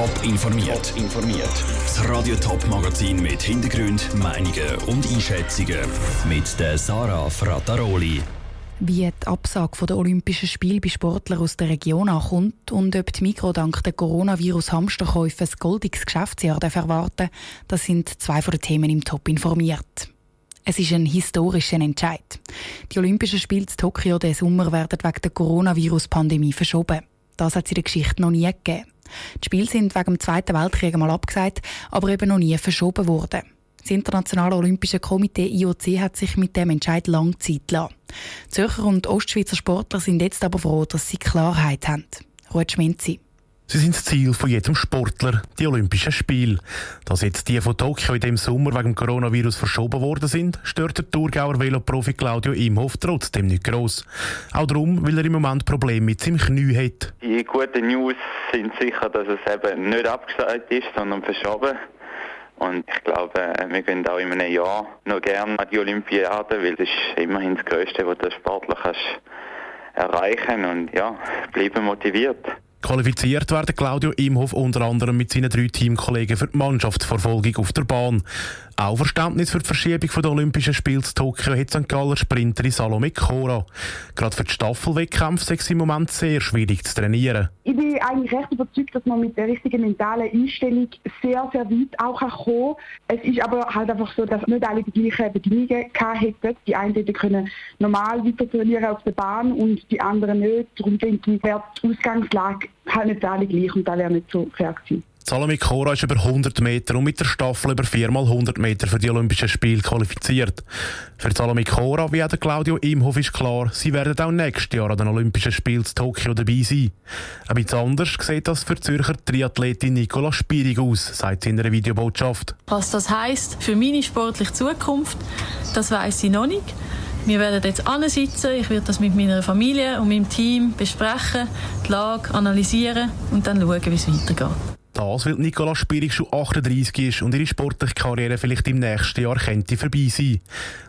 Top informiert. informiert. Das Radio Top Magazin mit Hintergrund, Meinungen und Einschätzungen mit der Sarah Frataroli. Wie die Absage der Olympischen Spiele bei Sportlern aus der Region ankommt und ob die Mikro dank der Coronavirus-Hamsterkäufe ein goldiges Geschäftsjahr erwarten das sind zwei von den Themen im Top informiert. Es ist ein historischer Entscheid. Die Olympischen Spiele in Tokio diesen Sommer werden wegen der Coronavirus-Pandemie verschoben. Das hat es in der Geschichte noch nie gegeben. Die Spiele sind wegen dem Zweiten Weltkrieg mal abgesagt, aber eben noch nie verschoben worden. Das Internationale Olympische Komitee IOC hat sich mit dem Entscheid lang Zeit gelassen. Zürcher und Ostschweizer Sportler sind jetzt aber froh, dass sie Klarheit haben. Ruth Schminzi. Sie sind das Ziel von jedem Sportler, die Olympischen Spiele. Dass jetzt die von Tokio in dem Sommer wegen Coronavirus verschoben worden sind, stört der Thurgauer Veloprofi Claudio Imhoff trotzdem nicht gross. Auch darum, weil er im Moment Probleme mit seinem Knie hat. Die guten News sind sicher, dass es eben nicht abgesagt ist, sondern verschoben. Und ich glaube, wir gehen auch in einem Jahr noch gerne an die Olympiade, weil das ist immerhin das Größte, was der Sportler kannst und ja, bleiben motiviert. Qualifiziert werden Claudio Imhoff unter anderem mit seinen drei Teamkollegen für die Mannschaftsverfolgung auf der Bahn. Auch Verständnis für die Verschiebung der Olympischen Spiele in Tokio hat St. Galler Sprinterin Salome Cora. Gerade für die Staffelwettkämpfe ist es im Moment sehr schwierig zu trainieren. Ich bin eigentlich recht überzeugt, dass man mit der richtigen mentalen Einstellung sehr, sehr weit auch kommen kann. Es ist aber halt einfach so, dass nicht alle die gleichen Bedingungen hätten. Die einen können normal weiter trainieren auf der Bahn und die anderen nicht. Darum denke ich, wäre die Ausgangslage halt nicht alle gleich und da wäre nicht so fair gewesen. Salome Cora ist über 100 Meter und mit der Staffel über 4x100 Meter für die Olympischen Spiele qualifiziert. Für Salome Cora wie auch Claudio Imhoff ist klar, sie werden auch nächstes Jahr an den Olympischen Spielen in Tokio dabei sein. Ein bisschen anders sieht das für die Zürcher Triathletin Nicola Spierig aus, sagt sie in einer Videobotschaft. Was das heisst für meine sportliche Zukunft, das weiß ich noch nicht. Wir werden jetzt sitzen. Ich werde das mit meiner Familie und meinem Team besprechen, die Lage analysieren und dann schauen, wie es weitergeht. Das, weil Nicola Spierig schon 38 ist und ihre sportliche Karriere vielleicht im nächsten Jahr könnte vorbei sein.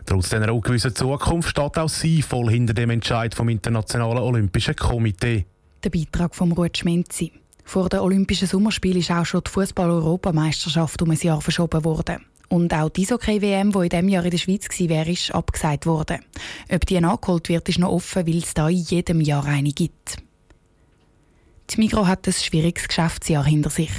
Trotz dieser ungewissen Zukunft steht auch sie voll hinter dem Entscheid vom Internationalen Olympischen Komitee. Der Beitrag von Ruth Schmenzi. Vor den Olympischen Sommerspielen ist auch schon die Fußball-Europameisterschaft um ein Jahr verschoben worden. Und auch die Eishockey-WM, die in diesem Jahr in der Schweiz war, ist abgesagt worden. Ob die nachgeholt wird, ist noch offen, weil es da in jedem Jahr eine gibt. Die Migros hat ein schwieriges Geschäftsjahr hinter sich.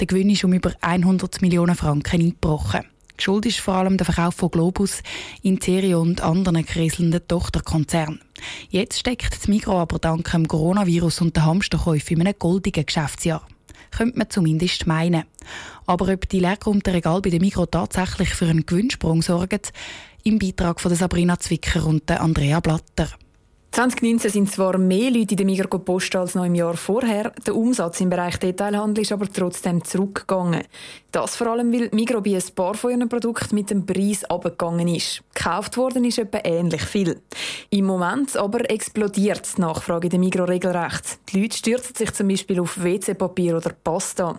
Der Gewinn ist um über 100 Millionen Franken eingebrochen. Schuld ist vor allem der Verkauf von Globus, Interio und anderen kriselnden Tochterkonzernen. Jetzt steckt die Migros aber dank dem Coronavirus und den Hamsterkäufen in einem goldigen Geschäftsjahr. Könnte man zumindest meinen. Aber ob die leergeräumten Regal bei der Migros tatsächlich für einen Gewinnsprung sorgen, im Beitrag von Sabrina Zwicker und Andrea Blatter. 2019 sind zwar mehr Leute in der Migros gepostet als noch im Jahr vorher, der Umsatz im Bereich Detailhandel ist aber trotzdem zurückgegangen. Das vor allem, weil Migros bei ein paar von ihren Produkten mit dem Preis abgegangen ist. Gekauft worden ist etwa ähnlich viel. Im Moment aber explodiert die Nachfrage in der Migros regelrecht. Die Leute stürzen sich zum Beispiel auf WC-Papier oder Pasta.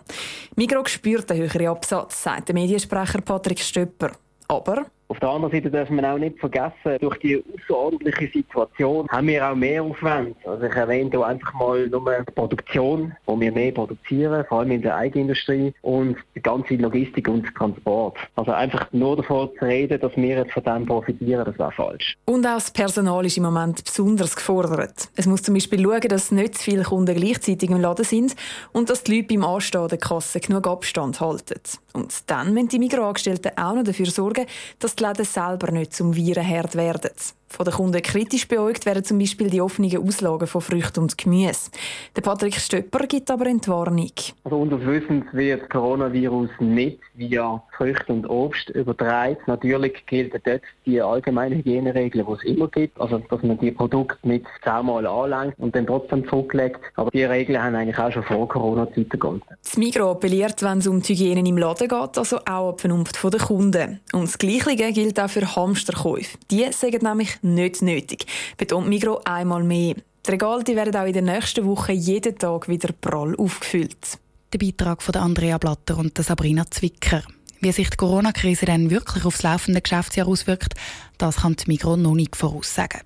Migros spürt den höheren Absatz, sagt der Mediensprecher Patrick Stöpper. Aber auf der anderen Seite darf man auch nicht vergessen, durch die außerordentliche Situation haben wir auch mehr Aufwand. Also ich erwähne hier einfach mal nur die Produktion, wo wir mehr produzieren, vor allem in der Eigenindustrie und die ganze Logistik und Transport. Also einfach nur davon zu reden, dass wir jetzt von dem profitieren, das wäre falsch. Und auch das Personal ist im Moment besonders gefordert. Es muss zum Beispiel schauen, dass nicht zu viele Kunden gleichzeitig im Laden sind und dass die Leute beim Anstehen der Kasse genug Abstand halten. Und dann müssen die Mikroangestellten auch noch dafür sorgen, dass die Läden selber nicht zum Virenherd werden. Von den Kunden kritisch beäugt werden zum Beispiel die offenen Auslagen von Früchten und Gemüse. Der Patrick Stöpper gibt aber Entwarnung. Also unseres Wissens wird das Coronavirus nicht via Früchte und Obst übertragen. Natürlich gelten dort die allgemeinen Hygieneregeln, die es immer gibt. Also, dass man die Produkte nicht zehnmal anlenkt und dann trotzdem zurücklegt. Aber die Regeln haben eigentlich auch schon vor Corona-Zeiten gegolten. Das Migros appelliert, wenn es um die Hygiene im Laden geht, also auch ab Vernunft der Kunden. Und das Gleiche gilt auch für Hamsterkäufe. Die sagen nämlich nicht nötig, betont Migros einmal mehr. Die Regale die werden auch in der nächsten Woche jeden Tag wieder prall aufgefüllt. Der Beitrag von Andrea Blatter und Sabrina Zwicker. Wie sich die Corona-Krise dann wirklich aufs laufende Geschäftsjahr auswirkt, das kann die Migros noch nicht voraussagen.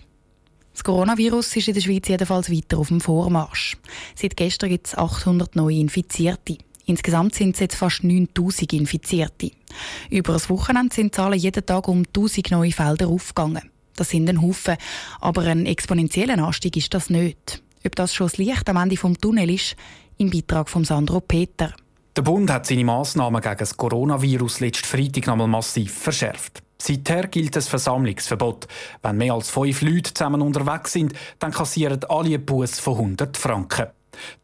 Das Coronavirus ist in der Schweiz jedenfalls weiter auf dem Vormarsch. Seit gestern gibt es 800 neue Infizierte. Insgesamt sind es jetzt fast 9000 Infizierte. Über das Wochenende sind Zahlen jeden Tag um 1000 neue Felder aufgegangen. Das sind ein Haufen, aber ein exponentieller Anstieg ist das nicht. Ob das schon das Licht am Ende vom Tunnel ist, im Beitrag von Sandro Peter. Der Bund hat seine Massnahmen gegen das Coronavirus letzten Freitag nochmal massiv verschärft. Seither gilt das Versammlungsverbot. Wenn mehr als fünf Leute zusammen unterwegs sind, dann kassieren alle einen Bus von 100 Franken.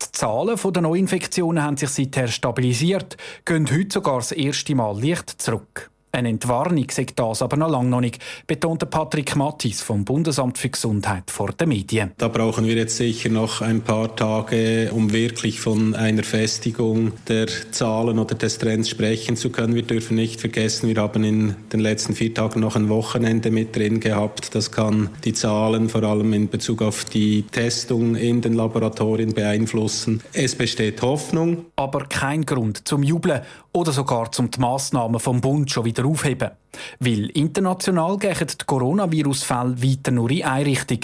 Die Zahlen der Neuinfektionen haben sich seither stabilisiert, gehen heute sogar das erste Mal leicht zurück. Eine Entwarnung sagt das aber noch lange noch nicht, betonte Patrick Mattis vom Bundesamt für Gesundheit vor den Medien. Da brauchen wir jetzt sicher noch ein paar Tage, um wirklich von einer Festigung der Zahlen oder des Trends sprechen zu können. Wir dürfen nicht vergessen, wir haben in den letzten vier Tagen noch ein Wochenende mit drin gehabt. Das kann die Zahlen vor allem in Bezug auf die Testung in den Laboratorien beeinflussen. Es besteht Hoffnung. Aber kein Grund zum Jubeln oder sogar zum die Massnahmen vom Bund schon wieder aufheben. Weil international gehen die Coronavirus-Fälle weiter nur in eine Richtung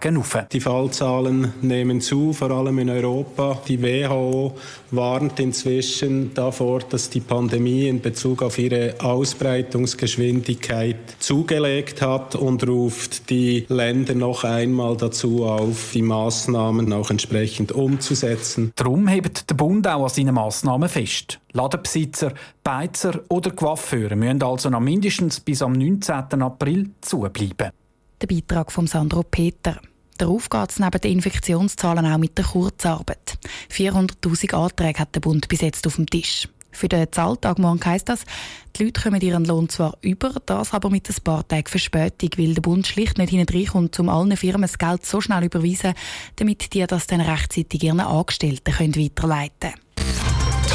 gegen Die Fallzahlen nehmen zu, vor allem in Europa. Die WHO warnt inzwischen davor, dass die Pandemie in Bezug auf ihre Ausbreitungsgeschwindigkeit zugelegt hat und ruft die Länder noch einmal dazu auf, die Maßnahmen auch entsprechend umzusetzen. Darum hebt der Bund auch an seinen Massnahmen fest. Ladenbesitzer, Beizer oder Coiffeure müssen also noch mindestens bis am 19. April zubleiben. Der Beitrag von Sandro Peter. Darauf geht es neben den Infektionszahlen auch mit der Kurzarbeit. 400.000 Anträge hat der Bund bis jetzt auf dem Tisch. Für den Zahltag morgen heisst das, die Leute kommen ihren Lohn zwar über, das aber mit ein paar Tagen Verspätung, weil der Bund schlicht nicht hineinkommt, um allen Firmen das Geld so schnell überweisen, damit die das dann rechtzeitig ihren Angestellten können weiterleiten können.